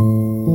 음